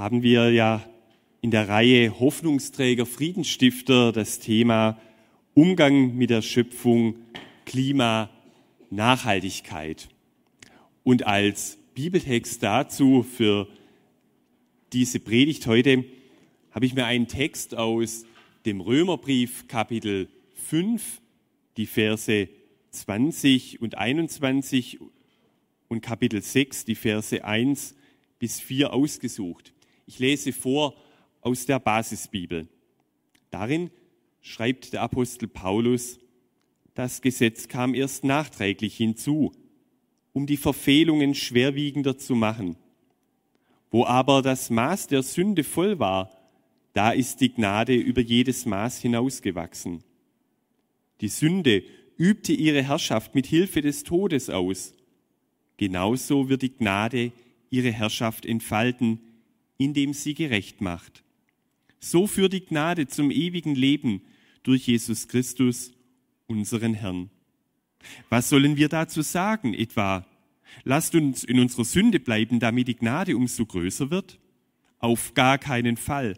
haben wir ja in der Reihe Hoffnungsträger, Friedensstifter das Thema Umgang mit der Schöpfung, Klima, Nachhaltigkeit. Und als Bibeltext dazu für diese Predigt heute habe ich mir einen Text aus dem Römerbrief Kapitel 5, die Verse 20 und 21 und Kapitel 6, die Verse 1 bis 4 ausgesucht. Ich lese vor aus der Basisbibel. Darin schreibt der Apostel Paulus, das Gesetz kam erst nachträglich hinzu, um die Verfehlungen schwerwiegender zu machen. Wo aber das Maß der Sünde voll war, da ist die Gnade über jedes Maß hinausgewachsen. Die Sünde übte ihre Herrschaft mit Hilfe des Todes aus. Genauso wird die Gnade ihre Herrschaft entfalten, indem sie gerecht macht. So führt die Gnade zum ewigen Leben durch Jesus Christus, unseren Herrn. Was sollen wir dazu sagen etwa? Lasst uns in unserer Sünde bleiben, damit die Gnade umso größer wird? Auf gar keinen Fall.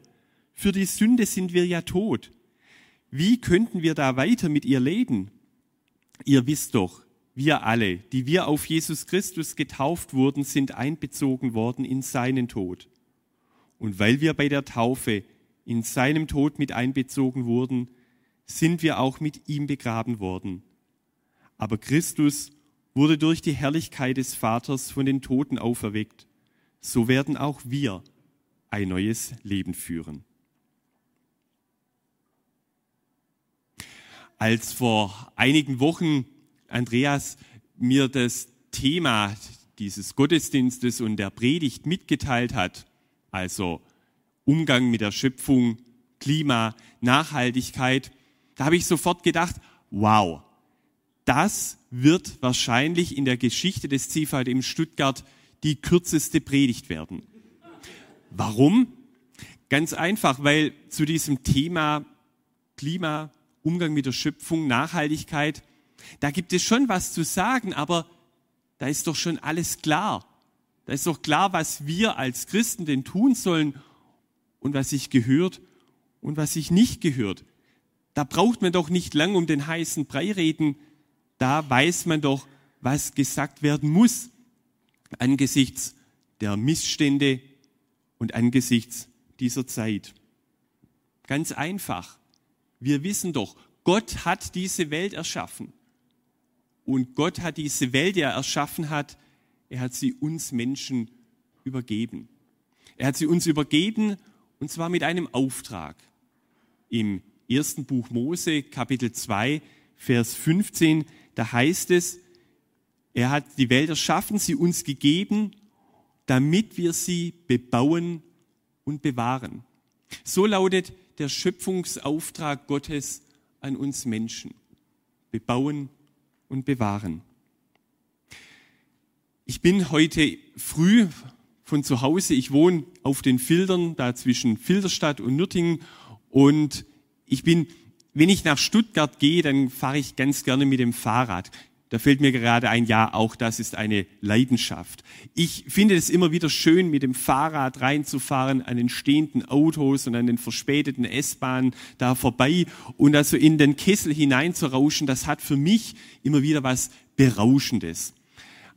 Für die Sünde sind wir ja tot. Wie könnten wir da weiter mit ihr leben? Ihr wisst doch, wir alle, die wir auf Jesus Christus getauft wurden, sind einbezogen worden in seinen Tod. Und weil wir bei der Taufe in seinem Tod mit einbezogen wurden, sind wir auch mit ihm begraben worden. Aber Christus wurde durch die Herrlichkeit des Vaters von den Toten auferweckt. So werden auch wir ein neues Leben führen. Als vor einigen Wochen Andreas mir das Thema dieses Gottesdienstes und der Predigt mitgeteilt hat, also Umgang mit der Schöpfung, Klima, Nachhaltigkeit, da habe ich sofort gedacht, wow, das wird wahrscheinlich in der Geschichte des CVD im Stuttgart die kürzeste Predigt werden. Warum? Ganz einfach, weil zu diesem Thema Klima, Umgang mit der Schöpfung, Nachhaltigkeit, da gibt es schon was zu sagen, aber da ist doch schon alles klar. Da ist doch klar, was wir als Christen denn tun sollen und was sich gehört und was sich nicht gehört. Da braucht man doch nicht lang um den heißen Brei reden. Da weiß man doch, was gesagt werden muss angesichts der Missstände und angesichts dieser Zeit. Ganz einfach. Wir wissen doch, Gott hat diese Welt erschaffen. Und Gott hat diese Welt, die er erschaffen hat, er hat sie uns Menschen übergeben. Er hat sie uns übergeben und zwar mit einem Auftrag. Im ersten Buch Mose, Kapitel 2, Vers 15, da heißt es, er hat die Welt erschaffen, sie uns gegeben, damit wir sie bebauen und bewahren. So lautet der Schöpfungsauftrag Gottes an uns Menschen. Bebauen und bewahren. Ich bin heute früh von zu Hause, ich wohne auf den Filtern, da zwischen Filderstadt und Nürtingen und ich bin, wenn ich nach Stuttgart gehe, dann fahre ich ganz gerne mit dem Fahrrad. Da fällt mir gerade ein, ja, auch das ist eine Leidenschaft. Ich finde es immer wieder schön, mit dem Fahrrad reinzufahren an den stehenden Autos und an den verspäteten S-Bahnen da vorbei und also in den Kessel hineinzurauschen. Das hat für mich immer wieder was Berauschendes.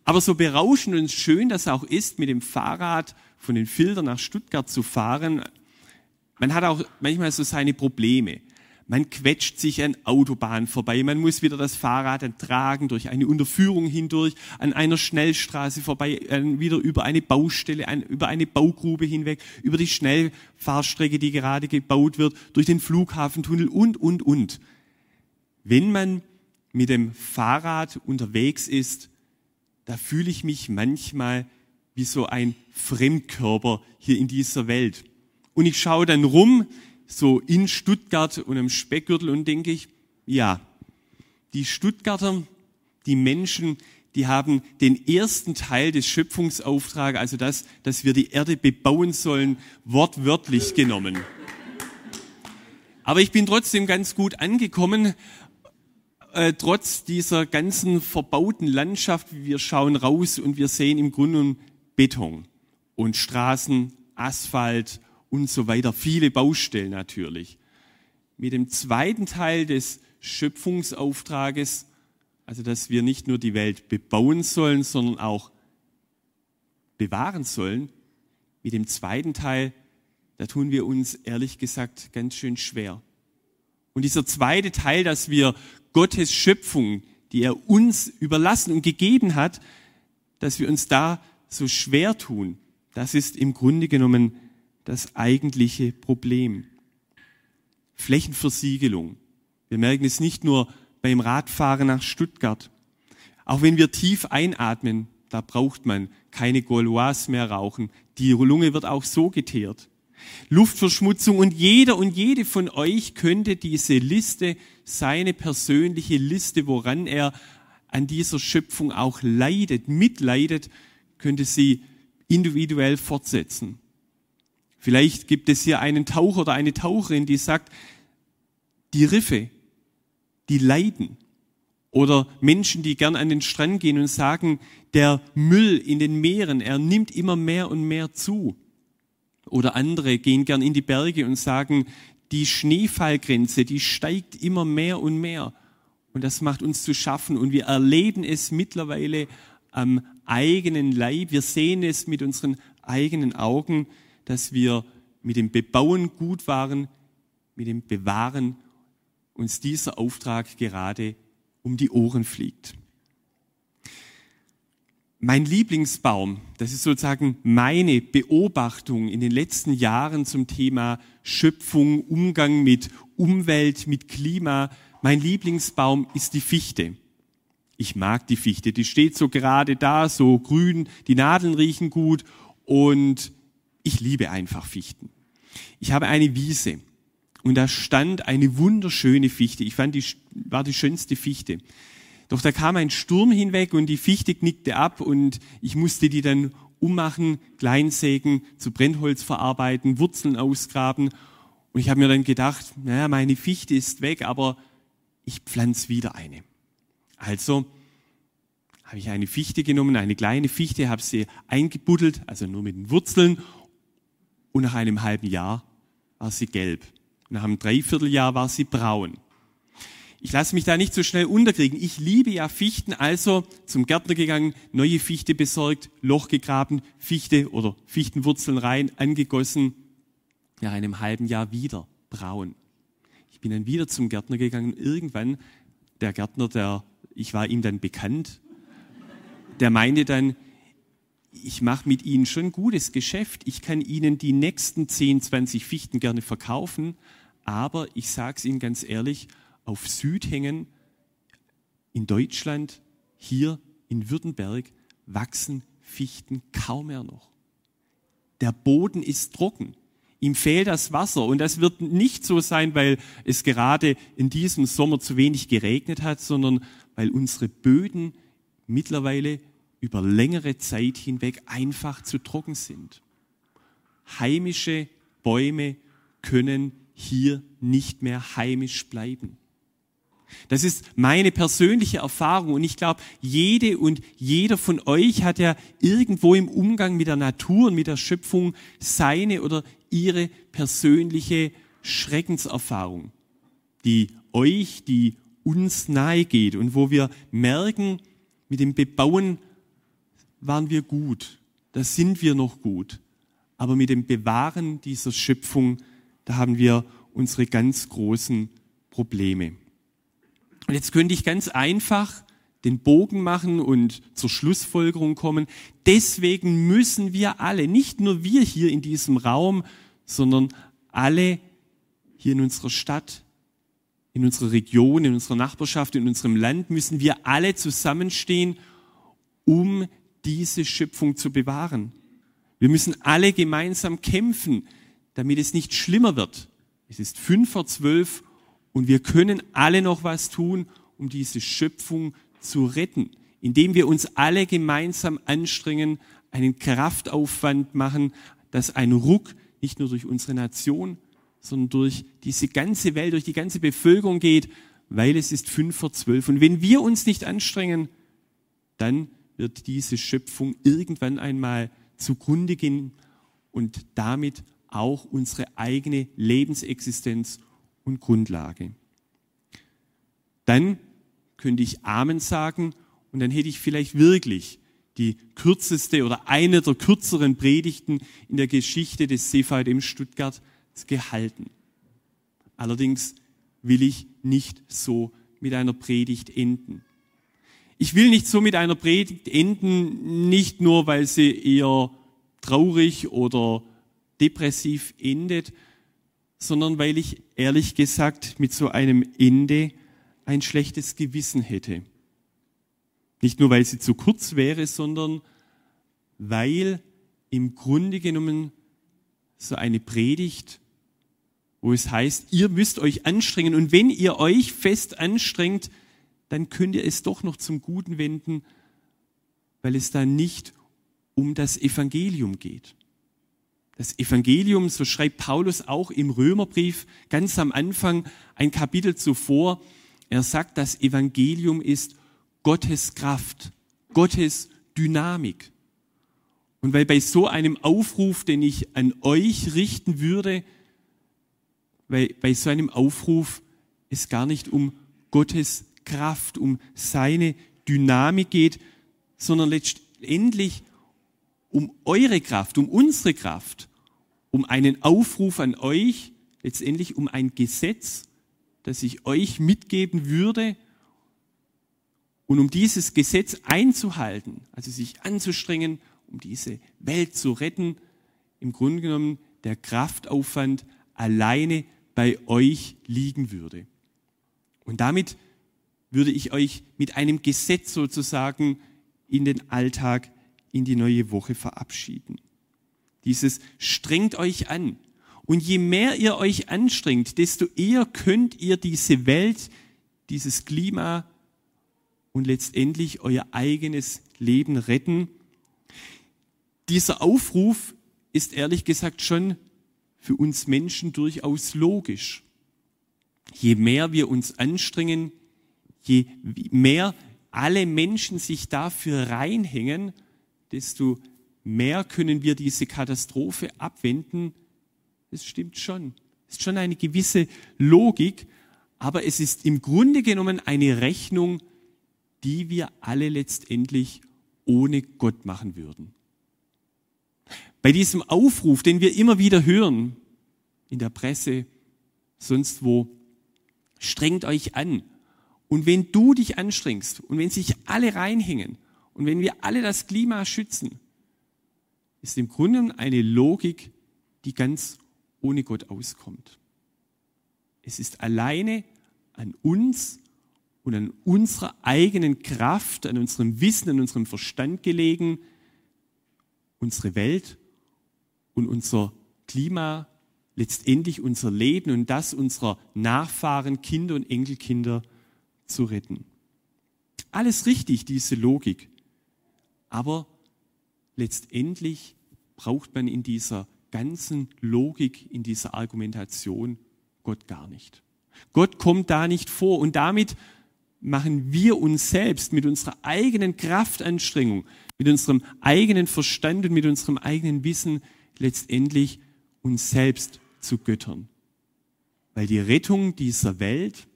Aber so berauschend und schön das auch ist, mit dem Fahrrad von den Filtern nach Stuttgart zu fahren, man hat auch manchmal so seine Probleme. Man quetscht sich an Autobahnen vorbei, man muss wieder das Fahrrad tragen, durch eine Unterführung hindurch, an einer Schnellstraße vorbei, wieder über eine Baustelle, über eine Baugrube hinweg, über die Schnellfahrstrecke, die gerade gebaut wird, durch den Flughafentunnel und, und, und. Wenn man mit dem Fahrrad unterwegs ist, da fühle ich mich manchmal wie so ein Fremdkörper hier in dieser Welt. Und ich schaue dann rum, so in Stuttgart und im Speckgürtel und denke ich, ja, die Stuttgarter, die Menschen, die haben den ersten Teil des Schöpfungsauftrags, also das, dass wir die Erde bebauen sollen, wortwörtlich genommen. Aber ich bin trotzdem ganz gut angekommen, äh, trotz dieser ganzen verbauten Landschaft. Wir schauen raus und wir sehen im Grunde Beton und Straßen Asphalt und so weiter. Viele Baustellen natürlich. Mit dem zweiten Teil des Schöpfungsauftrages, also dass wir nicht nur die Welt bebauen sollen, sondern auch bewahren sollen, mit dem zweiten Teil, da tun wir uns ehrlich gesagt ganz schön schwer. Und dieser zweite Teil, dass wir Gottes Schöpfung, die er uns überlassen und gegeben hat, dass wir uns da so schwer tun, das ist im Grunde genommen das eigentliche Problem. Flächenversiegelung. Wir merken es nicht nur beim Radfahren nach Stuttgart. Auch wenn wir tief einatmen, da braucht man keine Gauloise mehr rauchen. Die Lunge wird auch so geteert. Luftverschmutzung und jeder und jede von euch könnte diese Liste, seine persönliche Liste, woran er an dieser Schöpfung auch leidet, mitleidet, könnte sie individuell fortsetzen. Vielleicht gibt es hier einen Taucher oder eine Taucherin, die sagt, die Riffe, die leiden. Oder Menschen, die gern an den Strand gehen und sagen, der Müll in den Meeren, er nimmt immer mehr und mehr zu. Oder andere gehen gern in die Berge und sagen, die Schneefallgrenze, die steigt immer mehr und mehr. Und das macht uns zu schaffen. Und wir erleben es mittlerweile am eigenen Leib. Wir sehen es mit unseren eigenen Augen, dass wir mit dem Bebauen gut waren, mit dem Bewahren uns dieser Auftrag gerade um die Ohren fliegt. Mein Lieblingsbaum, das ist sozusagen meine Beobachtung in den letzten Jahren zum Thema Schöpfung, Umgang mit Umwelt, mit Klima. Mein Lieblingsbaum ist die Fichte. Ich mag die Fichte, die steht so gerade da, so grün, die Nadeln riechen gut und ich liebe einfach Fichten. Ich habe eine Wiese und da stand eine wunderschöne Fichte. Ich fand, die war die schönste Fichte. Doch da kam ein Sturm hinweg und die Fichte knickte ab und ich musste die dann ummachen, kleinsägen, zu Brennholz verarbeiten, Wurzeln ausgraben. Und ich habe mir dann gedacht, naja, meine Fichte ist weg, aber ich pflanze wieder eine. Also habe ich eine Fichte genommen, eine kleine Fichte, habe sie eingebuddelt, also nur mit den Wurzeln. Und nach einem halben Jahr war sie gelb. Nach einem Dreivierteljahr war sie braun. Ich lasse mich da nicht so schnell unterkriegen. Ich liebe ja Fichten, also zum Gärtner gegangen, neue Fichte besorgt, Loch gegraben, Fichte oder Fichtenwurzeln rein, angegossen. Nach einem halben Jahr wieder braun. Ich bin dann wieder zum Gärtner gegangen. Irgendwann, der Gärtner, der, ich war ihm dann bekannt, der meinte dann, ich mache mit Ihnen schon gutes Geschäft. Ich kann Ihnen die nächsten 10, 20 Fichten gerne verkaufen. Aber ich sage es Ihnen ganz ehrlich, auf Südhängen in Deutschland, hier in Württemberg, wachsen Fichten kaum mehr noch. Der Boden ist trocken. Ihm fehlt das Wasser. Und das wird nicht so sein, weil es gerade in diesem Sommer zu wenig geregnet hat, sondern weil unsere Böden mittlerweile über längere Zeit hinweg einfach zu trocken sind. Heimische Bäume können hier nicht mehr heimisch bleiben. Das ist meine persönliche Erfahrung und ich glaube, jede und jeder von euch hat ja irgendwo im Umgang mit der Natur und mit der Schöpfung seine oder ihre persönliche Schreckenserfahrung, die euch, die uns nahe geht und wo wir merken, mit dem Bebauen waren wir gut, da sind wir noch gut. Aber mit dem Bewahren dieser Schöpfung, da haben wir unsere ganz großen Probleme. Und jetzt könnte ich ganz einfach den Bogen machen und zur Schlussfolgerung kommen. Deswegen müssen wir alle, nicht nur wir hier in diesem Raum, sondern alle hier in unserer Stadt, in unserer Region, in unserer Nachbarschaft, in unserem Land, müssen wir alle zusammenstehen, um diese Schöpfung zu bewahren. Wir müssen alle gemeinsam kämpfen, damit es nicht schlimmer wird. Es ist fünf vor zwölf und wir können alle noch was tun, um diese Schöpfung zu retten, indem wir uns alle gemeinsam anstrengen, einen Kraftaufwand machen, dass ein Ruck nicht nur durch unsere Nation, sondern durch diese ganze Welt, durch die ganze Bevölkerung geht, weil es ist fünf vor zwölf. Und wenn wir uns nicht anstrengen, dann wird diese Schöpfung irgendwann einmal zugrunde gehen und damit auch unsere eigene Lebensexistenz und Grundlage. Dann könnte ich Amen sagen und dann hätte ich vielleicht wirklich die kürzeste oder eine der kürzeren Predigten in der Geschichte des CVM Stuttgart gehalten. Allerdings will ich nicht so mit einer Predigt enden. Ich will nicht so mit einer Predigt enden, nicht nur, weil sie eher traurig oder depressiv endet, sondern weil ich ehrlich gesagt mit so einem Ende ein schlechtes Gewissen hätte. Nicht nur, weil sie zu kurz wäre, sondern weil im Grunde genommen so eine Predigt, wo es heißt, ihr müsst euch anstrengen und wenn ihr euch fest anstrengt, dann könnt ihr es doch noch zum Guten wenden, weil es da nicht um das Evangelium geht. Das Evangelium, so schreibt Paulus auch im Römerbrief ganz am Anfang, ein Kapitel zuvor, er sagt, das Evangelium ist Gottes Kraft, Gottes Dynamik. Und weil bei so einem Aufruf, den ich an euch richten würde, weil bei so einem Aufruf es gar nicht um Gottes Kraft, um seine Dynamik geht, sondern letztendlich um eure Kraft, um unsere Kraft, um einen Aufruf an euch, letztendlich um ein Gesetz, das ich euch mitgeben würde und um dieses Gesetz einzuhalten, also sich anzustrengen, um diese Welt zu retten, im Grunde genommen der Kraftaufwand alleine bei euch liegen würde. Und damit würde ich euch mit einem Gesetz sozusagen in den Alltag in die neue Woche verabschieden. Dieses strengt euch an. Und je mehr ihr euch anstrengt, desto eher könnt ihr diese Welt, dieses Klima und letztendlich euer eigenes Leben retten. Dieser Aufruf ist ehrlich gesagt schon für uns Menschen durchaus logisch. Je mehr wir uns anstrengen, je mehr alle Menschen sich dafür reinhängen, desto mehr können wir diese Katastrophe abwenden. Das stimmt schon. Es ist schon eine gewisse Logik, aber es ist im Grunde genommen eine Rechnung, die wir alle letztendlich ohne Gott machen würden. Bei diesem Aufruf, den wir immer wieder hören, in der Presse, sonst wo, strengt euch an. Und wenn du dich anstrengst und wenn sich alle reinhängen und wenn wir alle das Klima schützen, ist im Grunde eine Logik, die ganz ohne Gott auskommt. Es ist alleine an uns und an unserer eigenen Kraft, an unserem Wissen, an unserem Verstand gelegen, unsere Welt und unser Klima, letztendlich unser Leben und das unserer Nachfahren, Kinder und Enkelkinder zu retten. Alles richtig, diese Logik. Aber letztendlich braucht man in dieser ganzen Logik, in dieser Argumentation Gott gar nicht. Gott kommt da nicht vor und damit machen wir uns selbst mit unserer eigenen Kraftanstrengung, mit unserem eigenen Verstand und mit unserem eigenen Wissen letztendlich uns selbst zu Göttern. Weil die Rettung dieser Welt,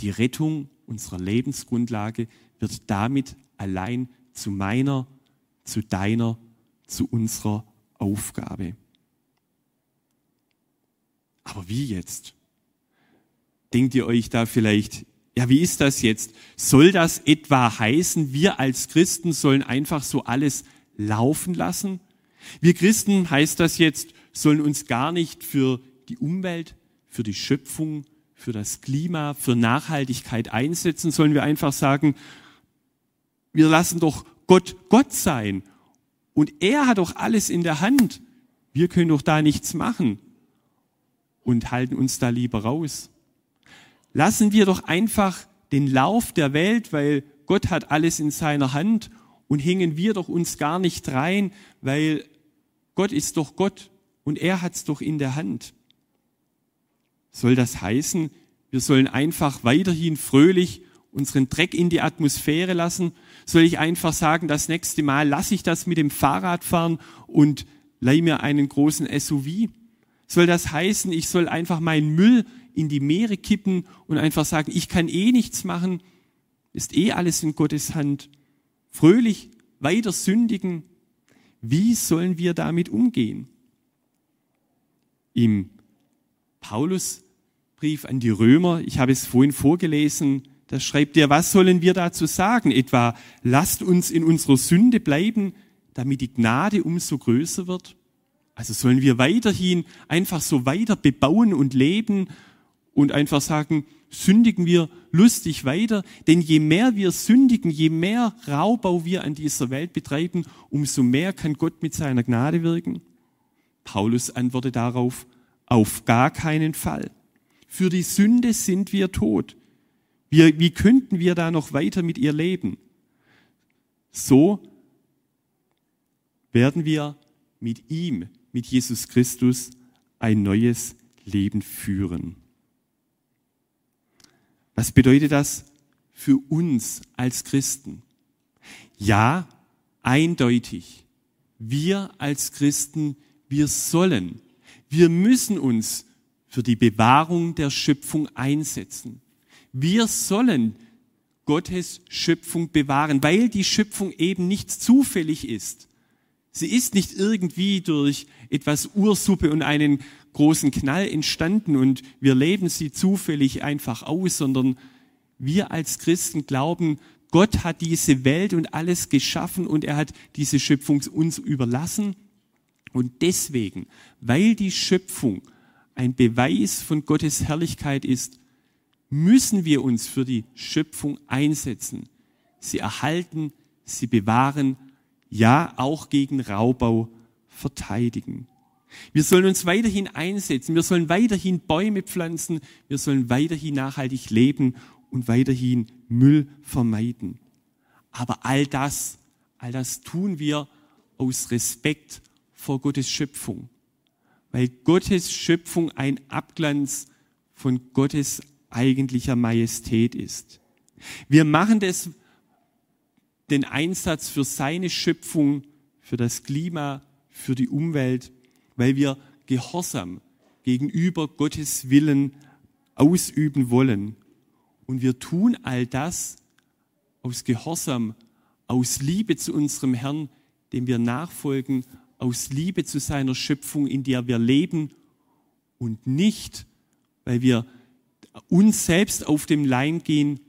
die Rettung unserer Lebensgrundlage wird damit allein zu meiner, zu deiner, zu unserer Aufgabe. Aber wie jetzt? Denkt ihr euch da vielleicht, ja, wie ist das jetzt? Soll das etwa heißen, wir als Christen sollen einfach so alles laufen lassen? Wir Christen, heißt das jetzt, sollen uns gar nicht für die Umwelt, für die Schöpfung, für das Klima, für Nachhaltigkeit einsetzen, sollen wir einfach sagen, wir lassen doch Gott Gott sein. Und er hat doch alles in der Hand. Wir können doch da nichts machen und halten uns da lieber raus. Lassen wir doch einfach den Lauf der Welt, weil Gott hat alles in seiner Hand und hängen wir doch uns gar nicht rein, weil Gott ist doch Gott und er hat's doch in der Hand. Soll das heißen, wir sollen einfach weiterhin fröhlich unseren Dreck in die Atmosphäre lassen? Soll ich einfach sagen, das nächste Mal lasse ich das mit dem Fahrrad fahren und leih mir einen großen SUV? Soll das heißen, ich soll einfach meinen Müll in die Meere kippen und einfach sagen, ich kann eh nichts machen, ist eh alles in Gottes Hand. Fröhlich weiter sündigen. Wie sollen wir damit umgehen? Im Paulusbrief an die Römer, ich habe es vorhin vorgelesen, da schreibt er, was sollen wir dazu sagen? Etwa, lasst uns in unserer Sünde bleiben, damit die Gnade umso größer wird? Also sollen wir weiterhin einfach so weiter bebauen und leben und einfach sagen, sündigen wir lustig weiter, denn je mehr wir sündigen, je mehr Raubbau wir an dieser Welt betreiben, umso mehr kann Gott mit seiner Gnade wirken. Paulus antwortet darauf, auf gar keinen Fall. Für die Sünde sind wir tot. Wie, wie könnten wir da noch weiter mit ihr leben? So werden wir mit ihm, mit Jesus Christus, ein neues Leben führen. Was bedeutet das für uns als Christen? Ja, eindeutig. Wir als Christen, wir sollen, wir müssen uns für die Bewahrung der Schöpfung einsetzen. Wir sollen Gottes Schöpfung bewahren, weil die Schöpfung eben nicht zufällig ist. Sie ist nicht irgendwie durch etwas Ursuppe und einen großen Knall entstanden und wir leben sie zufällig einfach aus, sondern wir als Christen glauben, Gott hat diese Welt und alles geschaffen und er hat diese Schöpfung uns überlassen. Und deswegen, weil die Schöpfung ein Beweis von Gottes Herrlichkeit ist, müssen wir uns für die Schöpfung einsetzen, sie erhalten, sie bewahren, ja auch gegen Raubbau verteidigen. Wir sollen uns weiterhin einsetzen, wir sollen weiterhin Bäume pflanzen, wir sollen weiterhin nachhaltig leben und weiterhin Müll vermeiden. Aber all das, all das tun wir aus Respekt vor Gottes Schöpfung, weil Gottes Schöpfung ein Abglanz von Gottes eigentlicher Majestät ist. Wir machen das, den Einsatz für seine Schöpfung, für das Klima, für die Umwelt, weil wir Gehorsam gegenüber Gottes Willen ausüben wollen. Und wir tun all das aus Gehorsam, aus Liebe zu unserem Herrn, dem wir nachfolgen, aus Liebe zu seiner Schöpfung, in der wir leben und nicht, weil wir uns selbst auf dem Leim gehen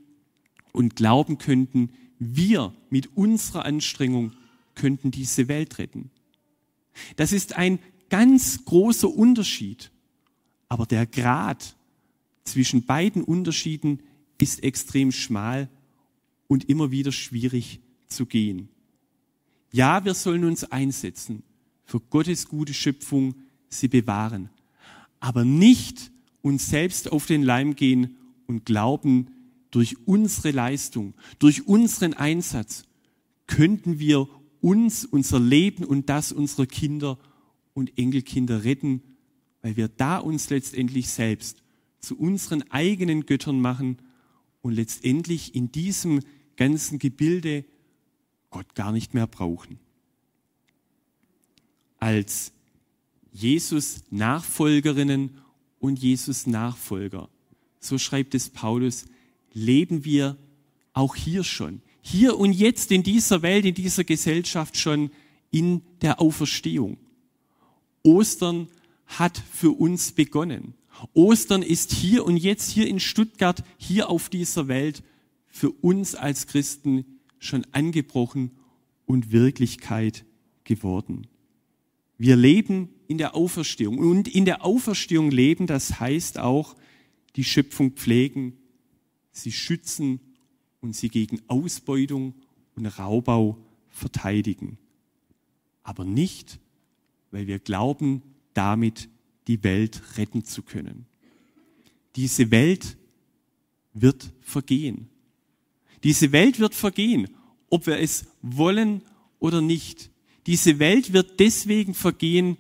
und glauben könnten, wir mit unserer Anstrengung könnten diese Welt retten. Das ist ein ganz großer Unterschied. Aber der Grad zwischen beiden Unterschieden ist extrem schmal und immer wieder schwierig zu gehen. Ja, wir sollen uns einsetzen für Gottes gute Schöpfung, sie bewahren, aber nicht uns selbst auf den Leim gehen und glauben, durch unsere Leistung, durch unseren Einsatz könnten wir uns, unser Leben und das unserer Kinder und Enkelkinder retten, weil wir da uns letztendlich selbst zu unseren eigenen Göttern machen und letztendlich in diesem ganzen Gebilde Gott gar nicht mehr brauchen. Als Jesus Nachfolgerinnen und Jesus Nachfolger, so schreibt es Paulus, leben wir auch hier schon, hier und jetzt in dieser Welt, in dieser Gesellschaft schon in der Auferstehung. Ostern hat für uns begonnen. Ostern ist hier und jetzt hier in Stuttgart, hier auf dieser Welt für uns als Christen schon angebrochen und Wirklichkeit geworden. Wir leben in der Auferstehung und in der Auferstehung leben, das heißt auch die Schöpfung pflegen, sie schützen und sie gegen Ausbeutung und Raubbau verteidigen. Aber nicht, weil wir glauben, damit die Welt retten zu können. Diese Welt wird vergehen. Diese Welt wird vergehen, ob wir es wollen oder nicht. Diese Welt wird deswegen vergehen,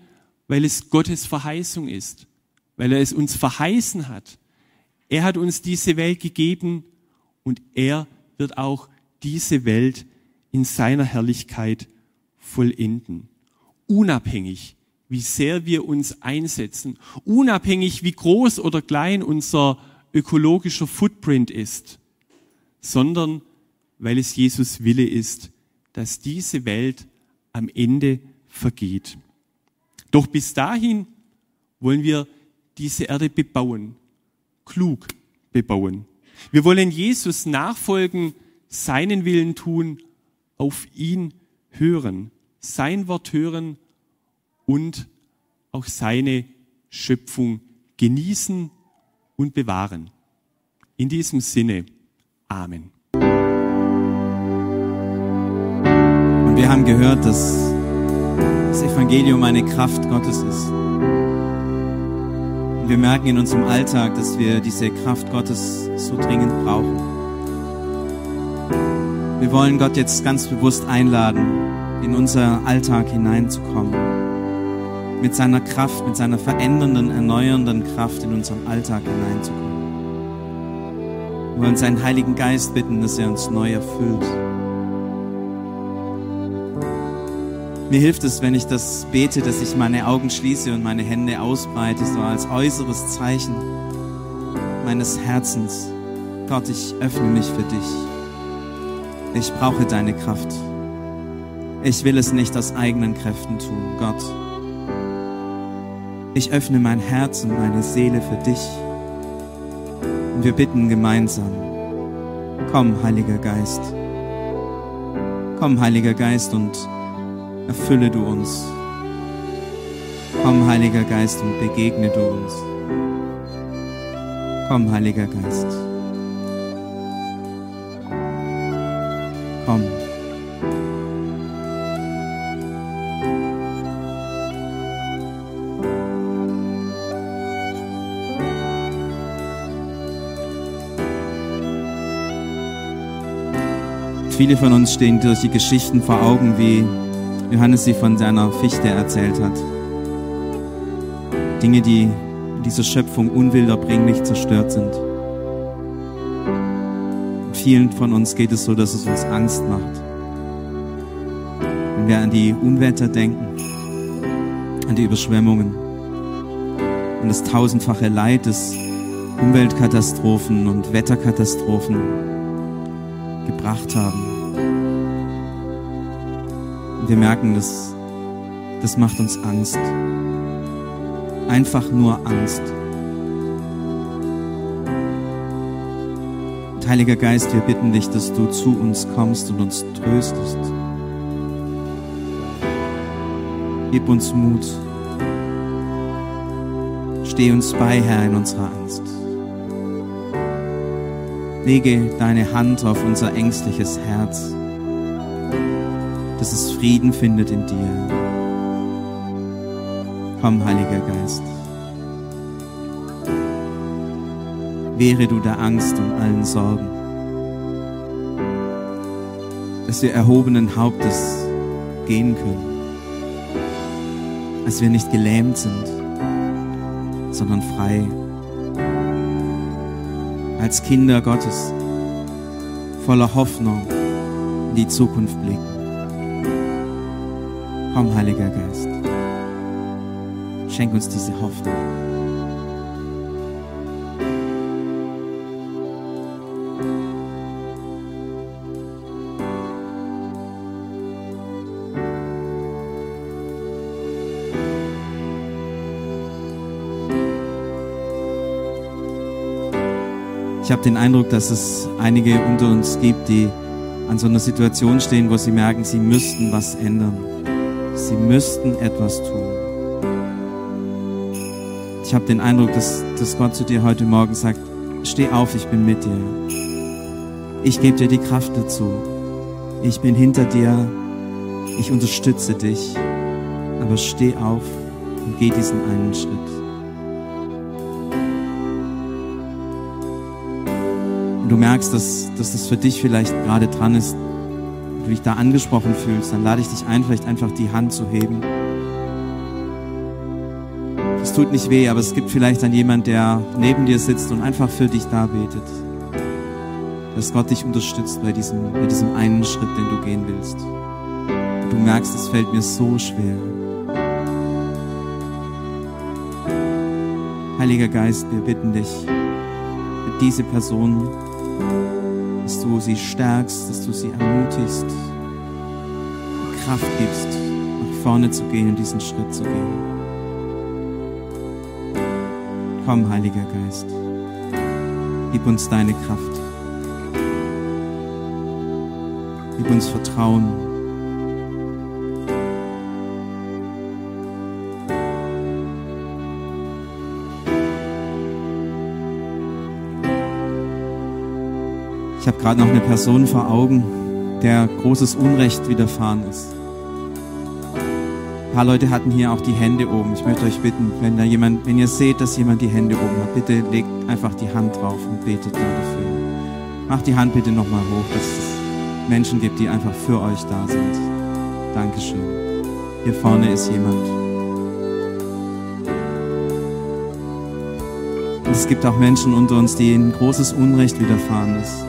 weil es Gottes Verheißung ist, weil er es uns verheißen hat. Er hat uns diese Welt gegeben und er wird auch diese Welt in seiner Herrlichkeit vollenden unabhängig wie sehr wir uns einsetzen, unabhängig wie groß oder klein unser ökologischer Footprint ist, sondern weil es Jesus Wille ist, dass diese Welt am Ende vergeht. Doch bis dahin wollen wir diese Erde bebauen, klug bebauen. Wir wollen Jesus nachfolgen, seinen Willen tun, auf ihn hören, sein Wort hören und auch seine Schöpfung genießen und bewahren. In diesem Sinne, Amen. Und wir haben gehört, dass das Evangelium eine Kraft Gottes ist. Und wir merken in unserem Alltag, dass wir diese Kraft Gottes so dringend brauchen. Wir wollen Gott jetzt ganz bewusst einladen, in unser Alltag hineinzukommen. Mit seiner Kraft, mit seiner verändernden, erneuernden Kraft in unseren Alltag hineinzukommen. Wir wollen seinen Heiligen Geist bitten, dass er uns neu erfüllt. Mir hilft es, wenn ich das bete, dass ich meine Augen schließe und meine Hände ausbreite, so als äußeres Zeichen meines Herzens. Gott, ich öffne mich für dich. Ich brauche deine Kraft. Ich will es nicht aus eigenen Kräften tun, Gott. Ich öffne mein Herz und meine Seele für dich. Und wir bitten gemeinsam, komm, Heiliger Geist. Komm, Heiliger Geist, und erfülle du uns. Komm, Heiliger Geist, und begegne du uns. Komm, Heiliger Geist. Komm. Viele von uns stehen durch die Geschichten vor Augen, wie Johannes sie von seiner Fichte erzählt hat. Dinge, die dieser Schöpfung unwilderbringlich zerstört sind. Und vielen von uns geht es so, dass es uns Angst macht. Wenn wir an die Unwetter denken, an die Überschwemmungen, an das tausendfache Leid des Umweltkatastrophen und Wetterkatastrophen gebracht haben. Wir merken, das, das macht uns Angst. Einfach nur Angst. Und Heiliger Geist, wir bitten dich, dass du zu uns kommst und uns tröstest. Gib uns Mut. Steh uns bei, Herr, in unserer Angst. Lege deine Hand auf unser ängstliches Herz dass es Frieden findet in dir. Komm, Heiliger Geist. Wehre du der Angst und allen Sorgen, dass wir erhobenen Hauptes gehen können, dass wir nicht gelähmt sind, sondern frei, als Kinder Gottes, voller Hoffnung in die Zukunft blicken. Komm, Heiliger Geist. Schenk uns diese Hoffnung. Ich habe den Eindruck, dass es einige unter uns gibt, die an so einer Situation stehen, wo sie merken, sie müssten was ändern sie müssten etwas tun. Ich habe den Eindruck, dass, dass Gott zu dir heute Morgen sagt, steh auf, ich bin mit dir. Ich gebe dir die Kraft dazu. Ich bin hinter dir. Ich unterstütze dich. Aber steh auf und geh diesen einen Schritt. Und du merkst, dass, dass das für dich vielleicht gerade dran ist, du dich da angesprochen fühlst, dann lade ich dich ein, vielleicht einfach die Hand zu heben. Es tut nicht weh, aber es gibt vielleicht dann jemand, der neben dir sitzt und einfach für dich da betet. Dass Gott dich unterstützt bei diesem, bei diesem einen Schritt, den du gehen willst. Du merkst, es fällt mir so schwer. Heiliger Geist, wir bitten dich für diese Person, dass du sie stärkst, dass du sie ermutigst, Kraft gibst, nach vorne zu gehen und diesen Schritt zu gehen. Komm, Heiliger Geist, gib uns deine Kraft, gib uns Vertrauen. Ich habe gerade noch eine Person vor Augen, der großes Unrecht widerfahren ist. Ein paar Leute hatten hier auch die Hände oben. Ich möchte euch bitten, wenn da jemand, wenn ihr seht, dass jemand die Hände oben hat, bitte legt einfach die Hand drauf und betet da dafür. Macht die Hand bitte nochmal hoch, dass es Menschen gibt, die einfach für euch da sind. Dankeschön. Hier vorne ist jemand. Und es gibt auch Menschen unter uns, denen großes Unrecht widerfahren ist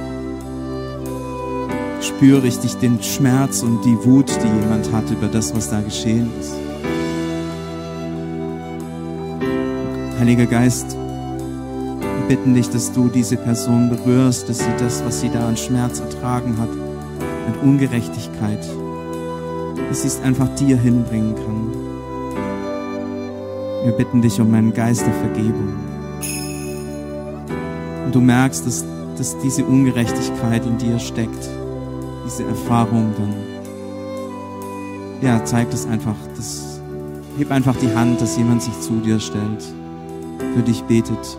spüre richtig den Schmerz und die Wut, die jemand hat über das, was da geschehen ist. Heiliger Geist, wir bitten dich, dass du diese Person berührst, dass sie das, was sie da an Schmerz ertragen hat, an Ungerechtigkeit, dass sie es einfach dir hinbringen kann. Wir bitten dich um einen Geist der Vergebung. Und du merkst, dass, dass diese Ungerechtigkeit in dir steckt diese Erfahrung, dann ja, zeigt es einfach, das, heb einfach die Hand, dass jemand sich zu dir stellt, für dich betet,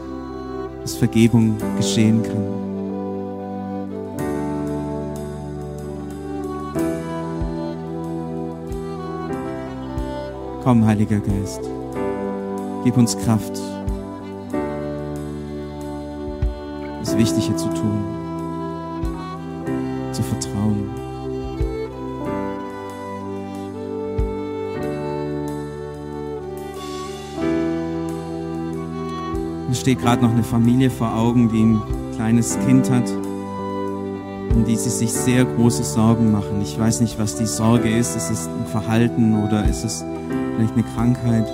dass Vergebung geschehen kann. Komm, Heiliger Geist, gib uns Kraft, das Wichtige zu tun. Steht gerade noch eine Familie vor Augen, die ein kleines Kind hat, um die sie sich sehr große Sorgen machen. Ich weiß nicht, was die Sorge ist. Ist es ein Verhalten oder ist es vielleicht eine Krankheit?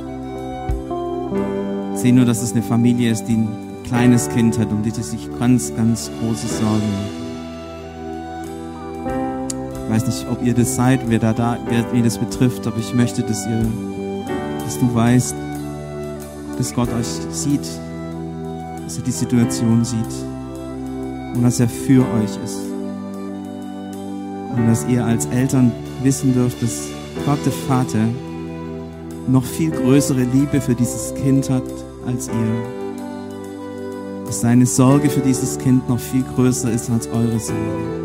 Ich sehe nur, dass es eine Familie ist, die ein kleines Kind hat, um die sie sich ganz, ganz große Sorgen machen. Ich weiß nicht, ob ihr das seid, wer da, da wer, wer das betrifft, aber ich möchte, dass ihr, dass du weißt, dass Gott euch sieht, dass er die Situation sieht und dass er für euch ist. Und dass ihr als Eltern wissen dürft, dass Gott der Vater noch viel größere Liebe für dieses Kind hat als ihr. Dass seine Sorge für dieses Kind noch viel größer ist als eure Sorge.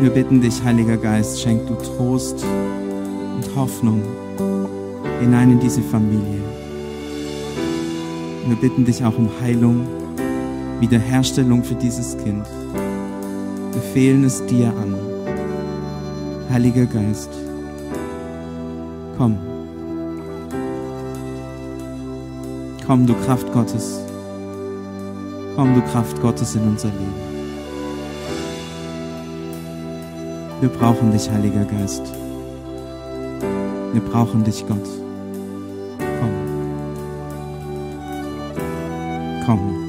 Wir bitten dich, Heiliger Geist, schenk du Trost und Hoffnung hinein in diese Familie. Wir bitten dich auch um Heilung, Wiederherstellung für dieses Kind. Wir fehlen es dir an. Heiliger Geist, komm. Komm, du Kraft Gottes. Komm, du Kraft Gottes in unser Leben. Wir brauchen dich, Heiliger Geist. Wir brauchen dich, Gott. come